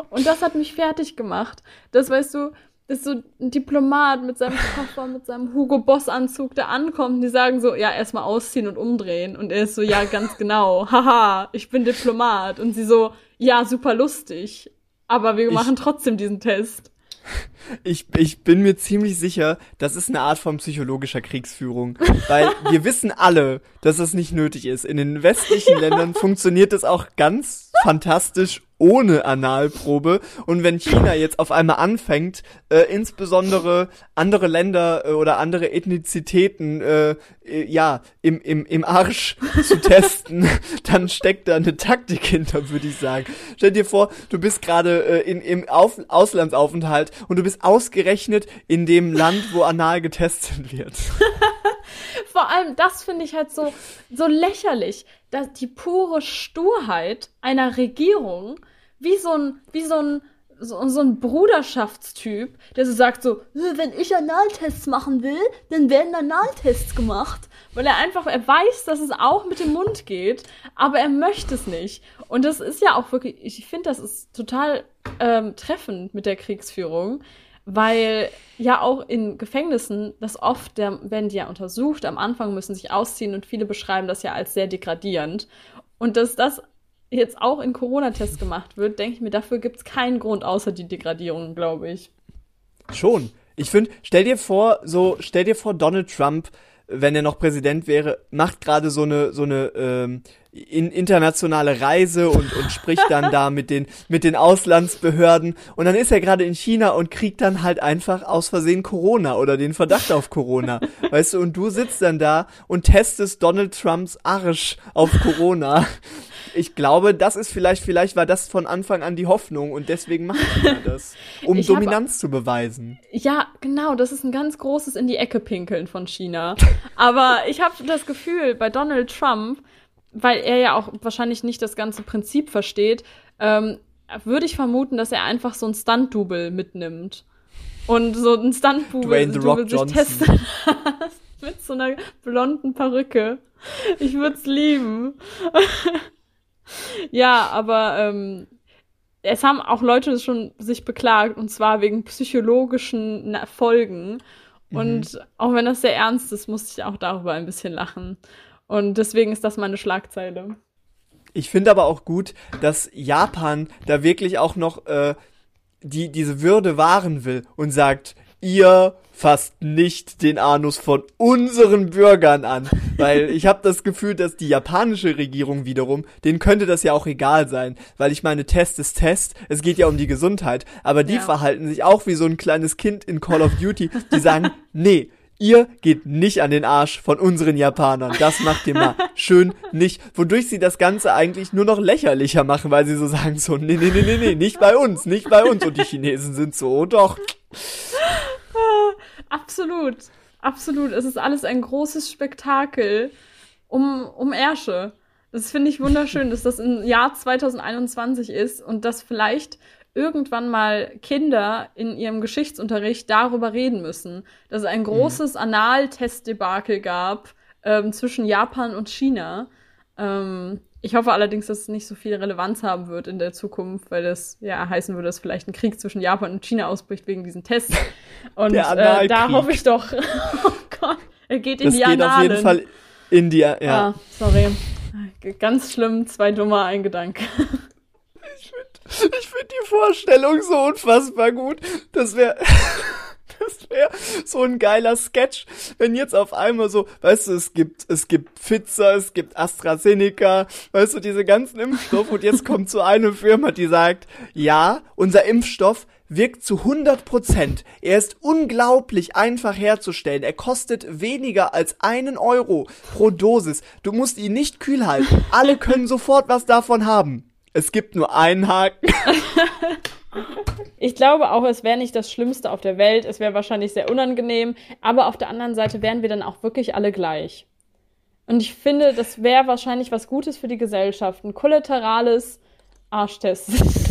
S1: Und das hat mich fertig gemacht. Das weißt du, ist so ein Diplomat mit seinem Koffer, mit seinem Hugo Boss Anzug, der ankommt und die sagen so, ja, erstmal ausziehen und umdrehen. Und er ist so, ja, ganz genau, haha, ich bin Diplomat. Und sie so, ja, super lustig. Aber wir machen trotzdem diesen Test.
S2: Ich, ich bin mir ziemlich sicher, das ist eine Art von psychologischer Kriegsführung. Weil wir wissen alle, dass das nicht nötig ist. In den westlichen ja. Ländern funktioniert das auch ganz fantastisch ohne Analprobe. Und wenn China jetzt auf einmal anfängt, äh, insbesondere andere Länder äh, oder andere Ethnizitäten äh, äh, ja im, im, im Arsch zu testen, dann steckt da eine Taktik hinter, würde ich sagen. Stell dir vor, du bist gerade äh, in, im auf Auslandsaufenthalt und du bist ausgerechnet in dem Land, wo anal getestet wird.
S1: Vor allem, das finde ich halt so, so lächerlich, dass die pure Sturheit einer Regierung, wie so ein, wie so ein, so, so ein Bruderschaftstyp, der so sagt so, wenn ich Analtests machen will, dann werden Analtests gemacht. Weil er einfach, er weiß, dass es auch mit dem Mund geht, aber er möchte es nicht. Und das ist ja auch wirklich, ich finde, das ist total ähm, treffend mit der Kriegsführung, weil ja auch in Gefängnissen das oft, der, werden die ja untersucht, am Anfang müssen sich ausziehen und viele beschreiben das ja als sehr degradierend. Und dass das jetzt auch in Corona-Tests gemacht wird, denke ich mir, dafür gibt es keinen Grund außer die Degradierung, glaube ich.
S2: Schon. Ich finde, stell dir vor, so, stell dir vor, Donald Trump wenn er noch Präsident wäre, macht gerade so eine so eine ähm, in, internationale Reise und, und spricht dann da mit den mit den Auslandsbehörden und dann ist er gerade in China und kriegt dann halt einfach aus Versehen Corona oder den Verdacht auf Corona, weißt du? Und du sitzt dann da und testest Donald Trumps Arsch auf Corona ich glaube, das ist vielleicht, vielleicht war das von Anfang an die Hoffnung und deswegen macht er das, um ich Dominanz hab, zu beweisen.
S1: Ja, genau, das ist ein ganz großes in die Ecke pinkeln von China. Aber ich habe das Gefühl, bei Donald Trump, weil er ja auch wahrscheinlich nicht das ganze Prinzip versteht, ähm, würde ich vermuten, dass er einfach so ein Stunt-Double mitnimmt. Und so ein Stunt-Double sich testen mit so einer blonden Perücke. Ich würde es lieben ja, aber ähm, es haben auch Leute schon sich beklagt, und zwar wegen psychologischen Folgen. Mhm. Und auch wenn das sehr ernst ist, musste ich auch darüber ein bisschen lachen. Und deswegen ist das meine Schlagzeile.
S2: Ich finde aber auch gut, dass Japan da wirklich auch noch äh, die diese Würde wahren will und sagt, ihr fasst nicht den Anus von unseren Bürgern an, weil ich habe das Gefühl, dass die japanische Regierung wiederum, denen könnte das ja auch egal sein, weil ich meine, Test ist Test, es geht ja um die Gesundheit, aber die ja. verhalten sich auch wie so ein kleines Kind in Call of Duty, die sagen, nee, ihr geht nicht an den Arsch von unseren Japanern. Das macht ihr mal schön nicht. Wodurch sie das Ganze eigentlich nur noch lächerlicher machen, weil sie so sagen so, nee, nee, nee, nee, nee, nicht bei uns, nicht bei uns. Und die Chinesen sind so, oh doch.
S1: Absolut. Absolut. Es ist alles ein großes Spektakel um, um Ärsche. Das finde ich wunderschön, dass das im Jahr 2021 ist und dass vielleicht irgendwann mal Kinder in ihrem Geschichtsunterricht darüber reden müssen, dass es ein mhm. großes mhm. Analtestdebakel gab ähm, zwischen Japan und China. Ähm, ich hoffe allerdings, dass es nicht so viel Relevanz haben wird in der Zukunft, weil das ja heißen würde, dass vielleicht ein Krieg zwischen Japan und China ausbricht wegen diesen Tests. Und äh, da hoffe ich doch. oh Gott, er geht in das die geht auf jeden Fall
S2: in die, ja.
S1: Ah, sorry. Ganz schlimm, zwei dummer, ein Gedanke.
S2: Ich finde find die Vorstellung so unfassbar gut. Das wäre das wäre so ein geiler Sketch, wenn jetzt auf einmal so, weißt du, es gibt, es gibt Pfizer, es gibt AstraZeneca, weißt du, diese ganzen Impfstoffe und jetzt kommt so eine Firma, die sagt, ja, unser Impfstoff wirkt zu 100 Prozent. Er ist unglaublich einfach herzustellen. Er kostet weniger als einen Euro pro Dosis. Du musst ihn nicht kühl halten. Alle können sofort was davon haben. Es gibt nur einen Haken.
S1: Ich glaube auch, es wäre nicht das Schlimmste auf der Welt. Es wäre wahrscheinlich sehr unangenehm. Aber auf der anderen Seite wären wir dann auch wirklich alle gleich. Und ich finde, das wäre wahrscheinlich was Gutes für die Gesellschaft. Ein kollaterales Arschtest.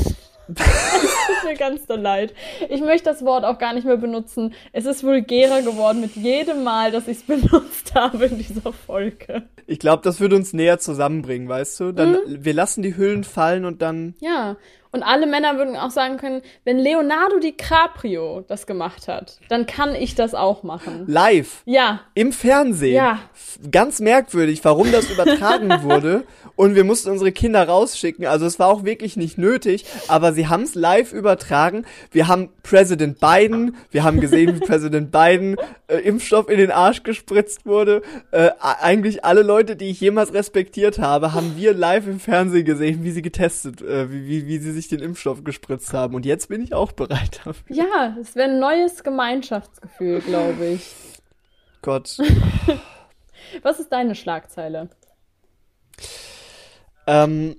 S1: Es tut mir ganz so leid. Ich möchte das Wort auch gar nicht mehr benutzen. Es ist vulgärer geworden mit jedem Mal, dass ich es benutzt habe in dieser Folge.
S2: Ich glaube, das würde uns näher zusammenbringen, weißt du? Dann, mhm. wir lassen die Hüllen fallen und dann.
S1: Ja. Und alle Männer würden auch sagen können, wenn Leonardo DiCaprio das gemacht hat, dann kann ich das auch machen.
S2: Live.
S1: Ja.
S2: Im Fernsehen.
S1: Ja.
S2: Ganz merkwürdig, warum das übertragen wurde. Und wir mussten unsere Kinder rausschicken. Also es war auch wirklich nicht nötig, aber sie haben es live übertragen. Wir haben Präsident Biden, wir haben gesehen, wie Präsident Biden äh, Impfstoff in den Arsch gespritzt wurde. Äh, eigentlich alle Leute, die ich jemals respektiert habe, haben wir live im Fernsehen gesehen, wie sie getestet, äh, wie, wie, wie sie sich den Impfstoff gespritzt haben. Und jetzt bin ich auch bereit dafür.
S1: Ja, es wäre ein neues Gemeinschaftsgefühl, glaube ich.
S2: Gott.
S1: Was ist deine Schlagzeile?
S2: Ähm,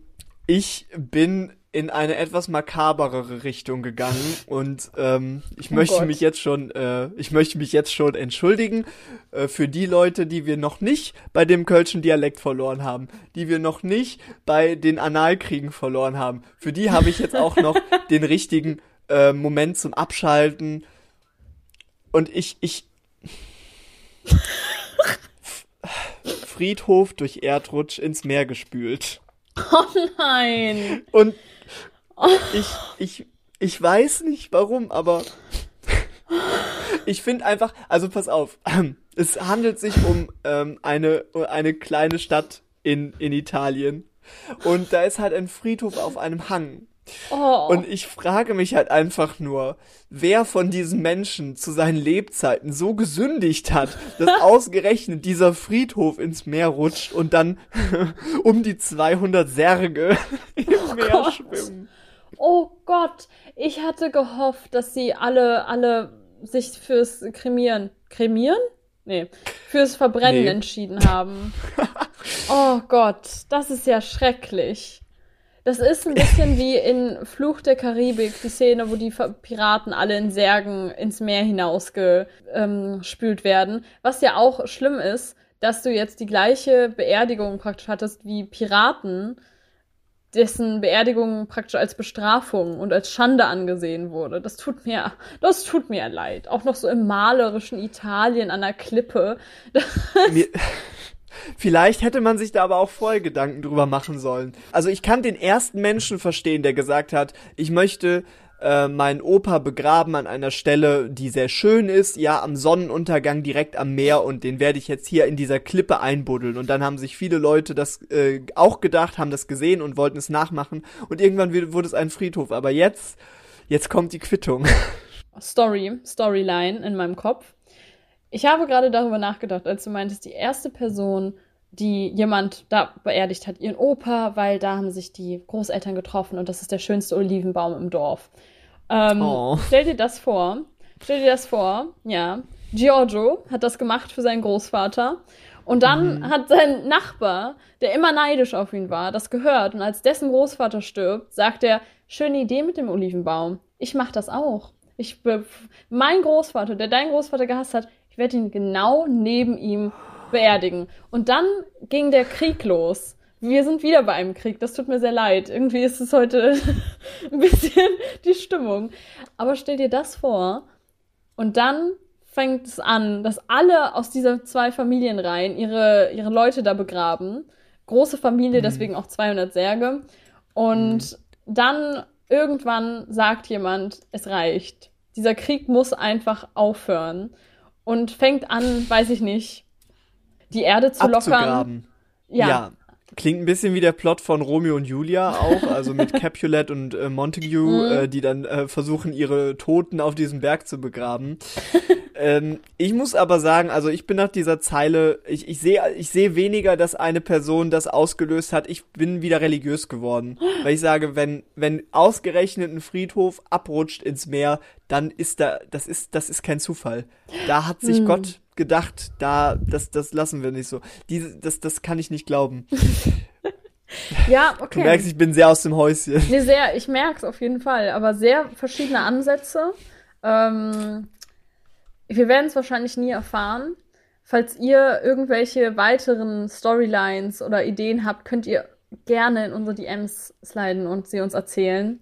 S2: ich bin in eine etwas makaberere Richtung gegangen und ähm, ich
S1: Oh
S2: möchte
S1: Gott.
S2: mich jetzt schon, äh, ich möchte mich jetzt schon entschuldigen äh, für die Leute, die wir noch nicht bei dem Kölschen Dialekt verloren haben, die wir noch nicht bei den Analkriegen verloren haben. Für die habe ich jetzt auch noch den richtigen äh, Moment zum Abschalten und ich ich Friedhof durch Erdrutsch ins Meer gespült.
S1: Nein.
S2: Und ich, ich, ich weiß nicht warum, aber ich finde einfach, also pass auf, es handelt sich um ähm, eine, eine kleine Stadt in, in Italien. Und da ist halt ein Friedhof auf einem Hang.
S1: Oh.
S2: Und ich frage mich halt einfach nur, wer von diesen Menschen zu seinen Lebzeiten so gesündigt hat, dass ausgerechnet dieser Friedhof ins Meer rutscht und dann um die 200 Särge im Meer
S1: Gott.
S2: schwimmen.
S1: Oh Gott, ich hatte gehofft, dass sie alle, alle sich fürs Kremieren, kremieren? Nee, fürs Verbrennen
S2: Nee.
S1: entschieden haben. Oh Gott, das ist ja schrecklich. Das ist ein bisschen wie in Fluch der Karibik, die Szene, wo die Piraten alle in Särgen ins Meer hinausgespült ähm, werden. Was ja auch schlimm ist, dass du jetzt die gleiche Beerdigung praktisch hattest wie Piraten, dessen Beerdigung praktisch als Bestrafung und als Schande angesehen wurde. Das tut mir, das tut mir leid. Auch noch so im malerischen Italien an der Klippe.
S2: Mir, vielleicht hätte man sich da aber auch vorher Gedanken drüber machen sollen. Also ich kann den ersten Menschen verstehen, der gesagt hat, ich möchte äh, meinen Opa begraben an einer Stelle, die sehr schön ist, ja, am Sonnenuntergang direkt am Meer und den werde ich jetzt hier in dieser Klippe einbuddeln. Und dann haben sich viele Leute das äh, auch gedacht, haben das gesehen und wollten es nachmachen und irgendwann wurde es ein Friedhof. Aber jetzt, jetzt kommt die Quittung.
S1: Story, Storyline in meinem Kopf. Ich habe gerade darüber nachgedacht, als du meintest, die erste Person, die jemand da beerdigt hat, ihren Opa, weil da haben sich die Großeltern getroffen und das ist der schönste Olivenbaum im Dorf. Ähm,
S2: Oh.
S1: Stell dir das vor. Stell dir das vor, ja. Giorgio hat das gemacht für seinen Großvater. Und dann hat sein Nachbar, der immer neidisch auf ihn war, das gehört. Und als dessen Großvater stirbt, sagt er, schöne Idee mit dem Olivenbaum. Ich mach das auch. Ich, mein Großvater, der deinen Großvater gehasst hat, ich werde ihn genau neben ihm beerdigen. Und dann ging der Krieg los. Wir sind wieder bei einem Krieg. Das tut mir sehr leid. Irgendwie ist es heute ein bisschen die Stimmung. Aber stell dir das vor. Und dann fängt es an, dass alle aus dieser zwei Familienreihen ihre, ihre Leute da begraben. Große Familie, deswegen auch 200 Särge. Und dann irgendwann sagt jemand, es reicht. Dieser Krieg muss einfach aufhören. Und fängt an, weiß ich nicht, die Erde zu lockern.
S2: Abzugraben.
S1: Ja.
S2: Klingt ein bisschen wie der Plot von Romeo und Julia auch, also mit Capulet und äh, Montague,
S1: Mhm.
S2: äh, die dann äh, versuchen, ihre Toten auf diesem Berg zu begraben. ähm, ich muss aber sagen, also ich bin nach dieser Zeile, ich, ich sehe ich sehe weniger, dass eine Person das ausgelöst hat. Ich bin wieder religiös geworden, weil ich sage, wenn wenn ausgerechnet ein Friedhof abrutscht ins Meer, dann ist da das ist das ist kein Zufall. Da hat sich
S1: Hm.
S2: Gott gedacht, da das das lassen wir nicht so. Diese das das kann ich nicht glauben.
S1: Ja,
S2: Du
S1: okay.
S2: merkst, ich bin sehr aus dem Häuschen.
S1: Nee, sehr, ich merke es auf jeden Fall, aber sehr verschiedene Ansätze. Ähm, wir werden es wahrscheinlich nie erfahren. Falls ihr irgendwelche weiteren Storylines oder Ideen habt, könnt ihr gerne in unsere DMs sliden und sie uns erzählen.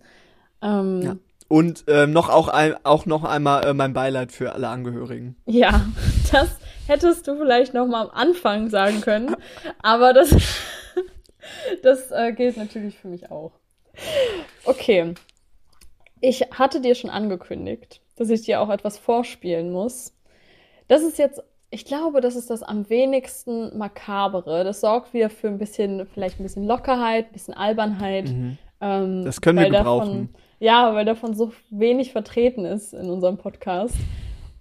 S1: Ähm,
S2: Ja. Und ähm, noch auch, ein, auch noch einmal äh, mein Beileid für alle Angehörigen.
S1: Ja, das hättest du vielleicht noch mal am Anfang sagen können, aber das, das äh, gilt natürlich für mich auch. Okay. Ich hatte dir schon angekündigt, dass ich dir auch etwas vorspielen muss. Das ist jetzt, ich glaube, das ist das am wenigsten makabere. Das sorgt wieder für ein bisschen, vielleicht ein bisschen Lockerheit, ein bisschen Albernheit.
S2: Mhm.
S1: Ähm,
S2: Das können wir gebrauchen.
S1: Davon, ja, weil davon so wenig vertreten ist in unserem Podcast.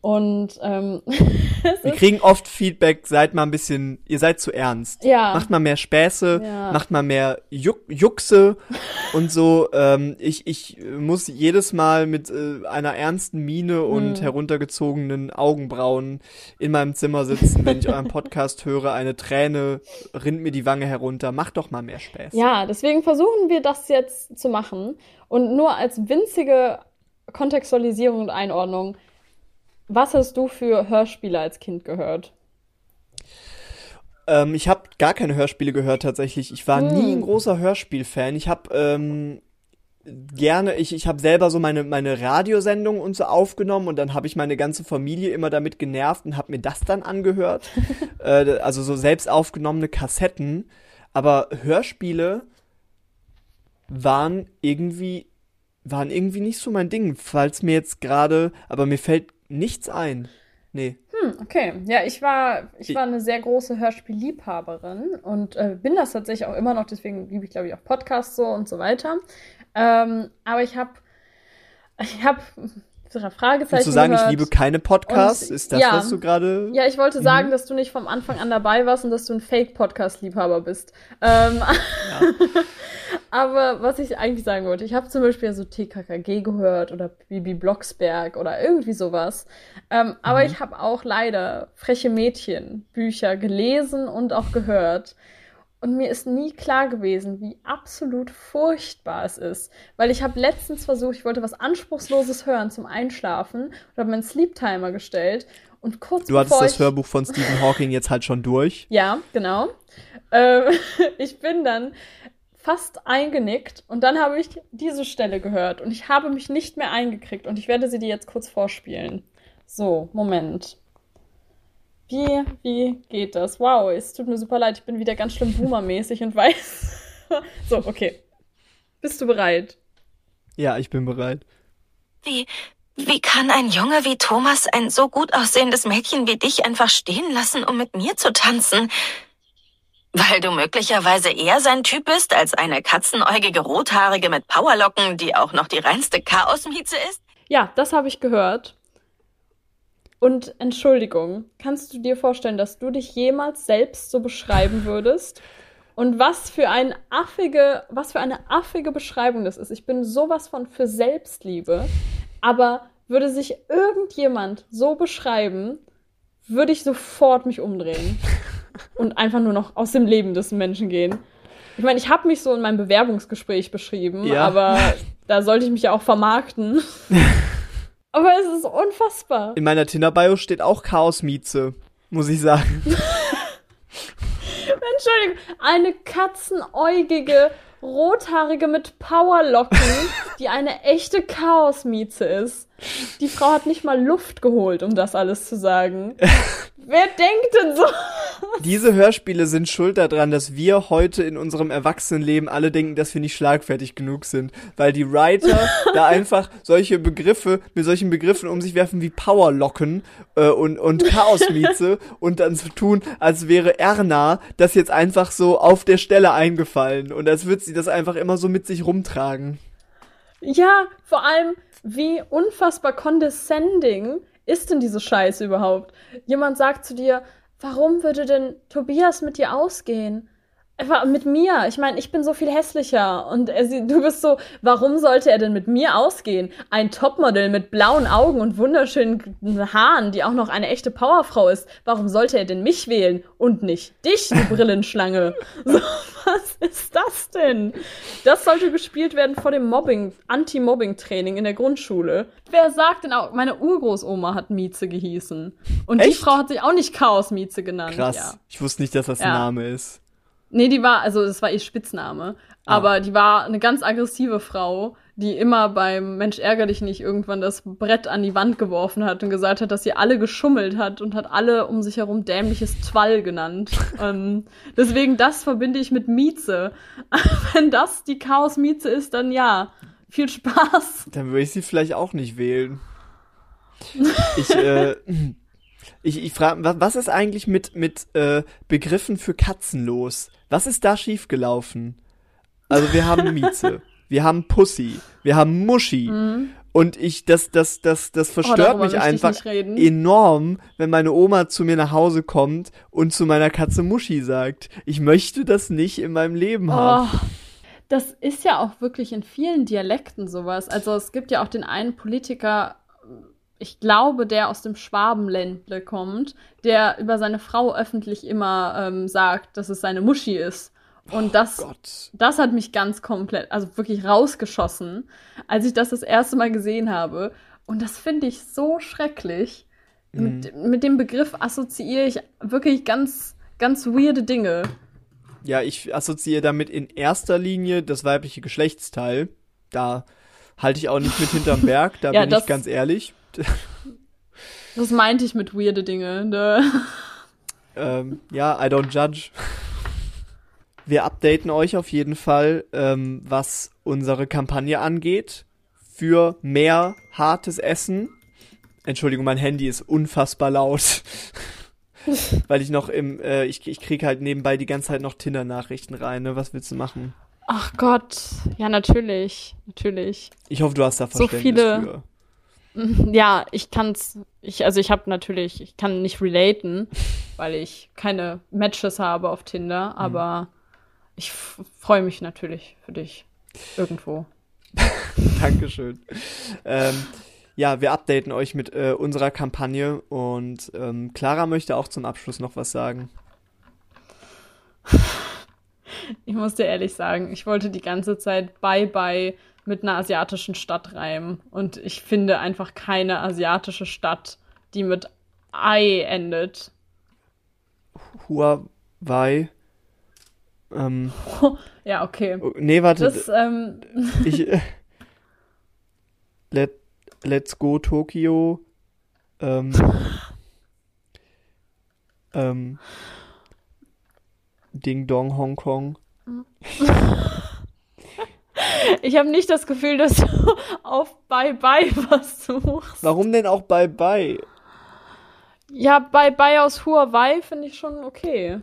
S1: Und ähm,
S2: Wir kriegen oft Feedback, seid mal ein bisschen, ihr seid zu ernst.
S1: ja,
S2: Macht mal mehr Späße,
S1: Ja.
S2: macht mal mehr Juck, Juckse und so. Ähm, ich, ich muss jedes Mal mit äh, einer ernsten Miene und
S1: Hm.
S2: heruntergezogenen Augenbrauen in meinem Zimmer sitzen, wenn ich euren Podcast höre. Eine Träne rinnt mir die Wange herunter. Macht doch mal mehr Späße.
S1: ja, deswegen versuchen wir das jetzt zu machen. Und nur als winzige Kontextualisierung und Einordnung. Was hast du für Hörspiele als Kind gehört?
S2: Ähm, ich habe gar keine Hörspiele gehört tatsächlich. Ich war
S1: Hm.
S2: nie ein großer Hörspielfan. Ich habe ähm, gerne, ich, ich habe selber so meine, meine Radiosendung und so aufgenommen und dann habe ich meine ganze Familie immer damit genervt und habe mir das dann angehört. äh, also so selbst aufgenommene Kassetten. Aber Hörspiele waren irgendwie, waren irgendwie nicht so mein Ding. Falls mir jetzt gerade, aber mir fällt nichts ein. Nee.
S1: Hm, okay. Ja, ich war, ich war eine sehr große Hörspielliebhaberin und äh, bin das tatsächlich auch immer noch. Deswegen liebe ich, glaube ich, auch Podcasts so und so weiter. Ähm, aber ich habe, ich habe Fragezeichen
S2: Willst du sagen, ich
S1: gehört.
S2: liebe keine Podcasts?
S1: Und-
S2: Ist das,
S1: ja.
S2: was du gerade
S1: Ja, ich wollte sagen,
S2: Mhm.
S1: dass du nicht vom Anfang an dabei warst und dass du ein Fake-Podcast-Liebhaber bist. Ähm, aber was ich eigentlich sagen wollte, ich habe zum Beispiel so TKKG gehört oder Bibi Blocksberg oder irgendwie sowas. Ähm, aber
S2: Mhm.
S1: ich habe auch leider freche Mädchen Bücher gelesen und auch gehört. Und mir ist nie klar gewesen, wie absolut furchtbar es ist. Weil ich habe letztens versucht, ich wollte was Anspruchsloses hören zum Einschlafen und habe meinen Sleep Timer gestellt. Und kurz
S2: Du hattest das Hörbuch von Stephen Hawking jetzt halt schon durch.
S1: Ja, genau. Ähm, ich bin dann fast eingenickt und dann habe ich diese Stelle gehört und ich habe mich nicht mehr eingekriegt und ich werde sie dir jetzt kurz vorspielen. So, Moment. Wie, wie geht das? Wow, es tut mir super leid, ich bin wieder ganz schlimm boomermäßig und weiß. so, okay. Bist du bereit?
S2: Ja, ich bin bereit.
S3: Wie, wie kann ein Junge wie Thomas ein so gut aussehendes Mädchen wie dich einfach stehen lassen, um mit mir zu tanzen? Weil du möglicherweise eher sein Typ bist als eine katzenäugige Rothaarige mit Powerlocken, die auch noch die reinste Chaosmieze ist?
S1: Ja, das habe ich gehört. Und Entschuldigung, kannst du dir vorstellen, dass du dich jemals selbst so beschreiben würdest? Und was für ein affige, was für eine affige Beschreibung das ist. Ich bin sowas von für Selbstliebe. Aber würde sich irgendjemand so beschreiben, würde ich sofort mich umdrehen und einfach nur noch aus dem Leben des Menschen gehen. Ich meine, ich habe mich so in meinem Bewerbungsgespräch beschrieben,
S2: Ja.
S1: aber da sollte ich mich ja auch vermarkten. aber es ist unfassbar.
S2: In meiner Tinder-Bio steht auch Chaos-Mieze, muss ich sagen.
S1: Entschuldigung, eine katzenäugige, rothaarige mit Powerlocken, die eine echte Chaosmieze ist. Die Frau hat nicht mal Luft geholt, um das alles zu sagen. Wer denkt denn so?
S2: Diese Hörspiele sind schuld daran, dass wir heute in unserem Erwachsenenleben alle denken, dass wir nicht schlagfertig genug sind. Weil die Writer da einfach solche Begriffe, mit solchen Begriffen um sich werfen wie Powerlocken äh, und, und Chaosmieze und dann so tun, als wäre Erna das jetzt einfach so auf der Stelle eingefallen. Und als würde sie das einfach immer so mit sich rumtragen.
S1: Ja, vor allem, wie unfassbar condescending ist denn diese Scheiße überhaupt? Jemand sagt zu dir, warum würde denn Tobias mit dir ausgehen? Mit mir. Ich meine, ich bin so viel hässlicher. Und er, sie- du bist so, warum sollte er denn mit mir ausgehen? Ein Topmodel mit blauen Augen und wunderschönen Haaren, die auch noch eine echte Powerfrau ist. Warum sollte er denn mich wählen und nicht dich, du Brillenschlange? So, was ist das denn? Das sollte gespielt werden vor dem Mobbing, Anti-Mobbing-Training in der Grundschule. Wer sagt denn auch, meine Urgroßoma hat Mieze gehießen. Und die
S2: Echt?
S1: Frau hat sich auch nicht Chaos-Mieze genannt.
S2: Krass.
S1: Ja.
S2: Ich wusste nicht, dass das ein
S1: Ja.
S2: Name ist.
S1: Nee, die war, also das war ihr Spitzname.
S2: Ah.
S1: Aber die war eine ganz aggressive Frau, die immer beim Mensch ärger dich nicht irgendwann das Brett an die Wand geworfen hat und gesagt hat, dass sie alle geschummelt hat und hat alle um sich herum dämliches Twall genannt. ähm, deswegen, das verbinde ich mit Mieze. Wenn das die Chaos-Mieze ist, dann ja. Viel Spaß.
S2: Dann würde ich sie vielleicht auch nicht wählen. Ich, äh, ich, ich frage, was, ist eigentlich mit, mit äh, Begriffen für Katzen los? Was ist da schiefgelaufen? Also wir haben Mieze, wir haben Pussy, wir haben Muschi.
S1: Mhm.
S2: Und ich, das, das, das, das verstört
S1: darüber
S2: mich einfach enorm, wenn meine Oma zu mir nach Hause kommt und zu meiner Katze Muschi sagt. Ich möchte das nicht in meinem Leben haben.
S1: Oh, das ist ja auch wirklich in vielen Dialekten sowas. Also es gibt ja auch den einen Politiker, ich glaube, der aus dem Schwabenländle kommt, der über seine Frau öffentlich immer ähm, sagt, dass es seine Muschi ist. Und das,
S2: Gott.
S1: das hat mich ganz komplett, also wirklich rausgeschossen, als ich das das erste Mal gesehen habe. Und das finde ich so schrecklich. Mit, mit dem Begriff assoziiere ich wirklich ganz, ganz weirde Dinge.
S2: Ja, ich assoziiere damit in erster Linie das weibliche Geschlechtsteil. Da halte ich auch nicht mit hinterm Berg, da
S1: Ja,
S2: bin ich ganz ehrlich.
S1: Das meinte ich mit weirde Dinge. Ne?
S2: Ähm, ja, I don't judge. Wir updaten euch auf jeden Fall, ähm, was unsere Kampagne angeht. Für mehr hartes Essen. Entschuldigung, mein Handy ist unfassbar laut. Weil ich noch im, äh, ich, ich krieg halt nebenbei die ganze Zeit noch Tinder-Nachrichten rein, ne? Was willst du machen?
S1: Ach Gott, ja, natürlich, natürlich.
S2: Ich hoffe, du hast da
S1: So
S2: Verständnis
S1: viele-
S2: für.
S1: Ja, ich kann's, ich, also ich habe natürlich, ich kann nicht relaten, weil ich keine Matches habe auf Tinder, aber ich freue mich natürlich für dich irgendwo.
S2: Dankeschön. ähm, ja, wir updaten euch mit äh, unserer Kampagne und ähm, Clara möchte auch zum Abschluss noch was sagen.
S1: Ich muss dir ehrlich sagen, ich wollte die ganze Zeit Bye Bye mit einer asiatischen Stadt reimen und ich finde einfach keine asiatische Stadt, die mit Ei endet.
S2: Huawei. Ähm,
S1: Ja, okay.
S2: oh, nee, warte.
S1: Das, ähm,
S2: ich, äh, let, let's go Tokio. Ähm, ähm, Ding Dong Hongkong.
S1: ich habe nicht das Gefühl, dass du auf Bye Bye was suchst.
S2: Warum denn auch Bye Bye?
S1: Ja, Bye Bye aus Huawei finde ich schon okay.